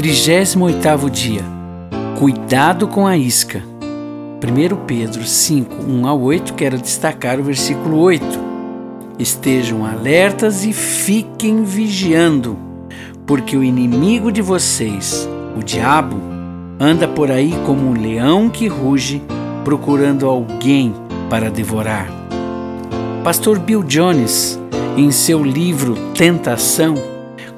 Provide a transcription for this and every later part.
38 dia. Cuidado com a isca. 1 Pedro 5, 1 a 8, quero destacar o versículo 8. Estejam alertas e fiquem vigiando, porque o inimigo de vocês, o diabo, anda por aí como um leão que ruge, procurando alguém para devorar. Pastor Bill Jones, em seu livro Tentação,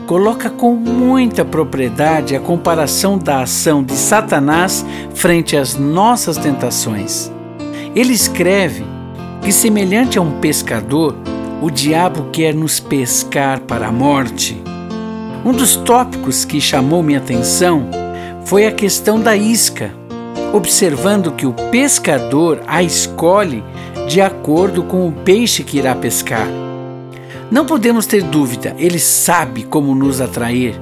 coloca com muita propriedade a comparação da ação de Satanás frente às nossas tentações. Ele escreve que, semelhante a um pescador, o diabo quer nos pescar para a morte. Um dos tópicos que chamou minha atenção foi a questão da isca, observando que o pescador a escolhe de acordo com o peixe que irá pescar. Não podemos ter dúvida, ele sabe como nos atrair.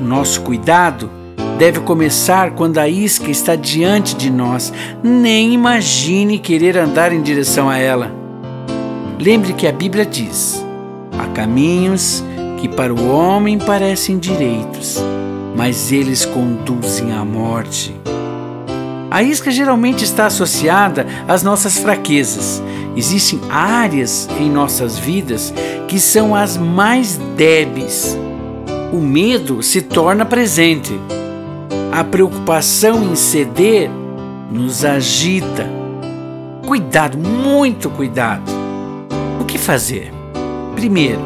Nosso cuidado deve começar quando a isca está diante de nós. Nem imagine querer andar em direção a ela. Lembre que a Bíblia diz: há caminhos que para o homem parecem direitos, mas eles conduzem à morte. A isca geralmente está associada às nossas fraquezas. Existem áreas em nossas vidas que são as mais débeis. O medo se torna presente. A preocupação em ceder nos agita. Cuidado, muito cuidado. O que fazer? Primeiro,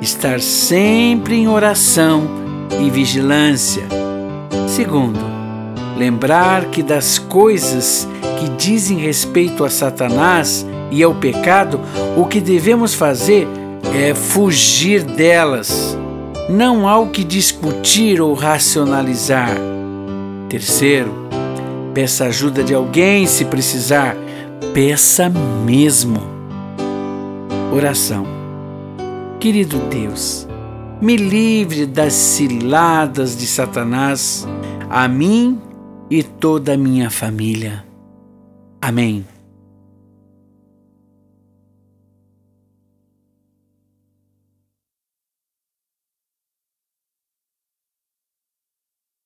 estar sempre em oração e vigilância. Segundo, lembrar que das coisas que dizem respeito a Satanás e ao pecado, o que devemos fazer é fugir delas. Não há o que discutir ou racionalizar. Terceiro, peça ajuda de alguém se precisar. Peça mesmo. Oração. Querido Deus, me livre das ciladas de Satanás, a mim e toda a minha família. Amém.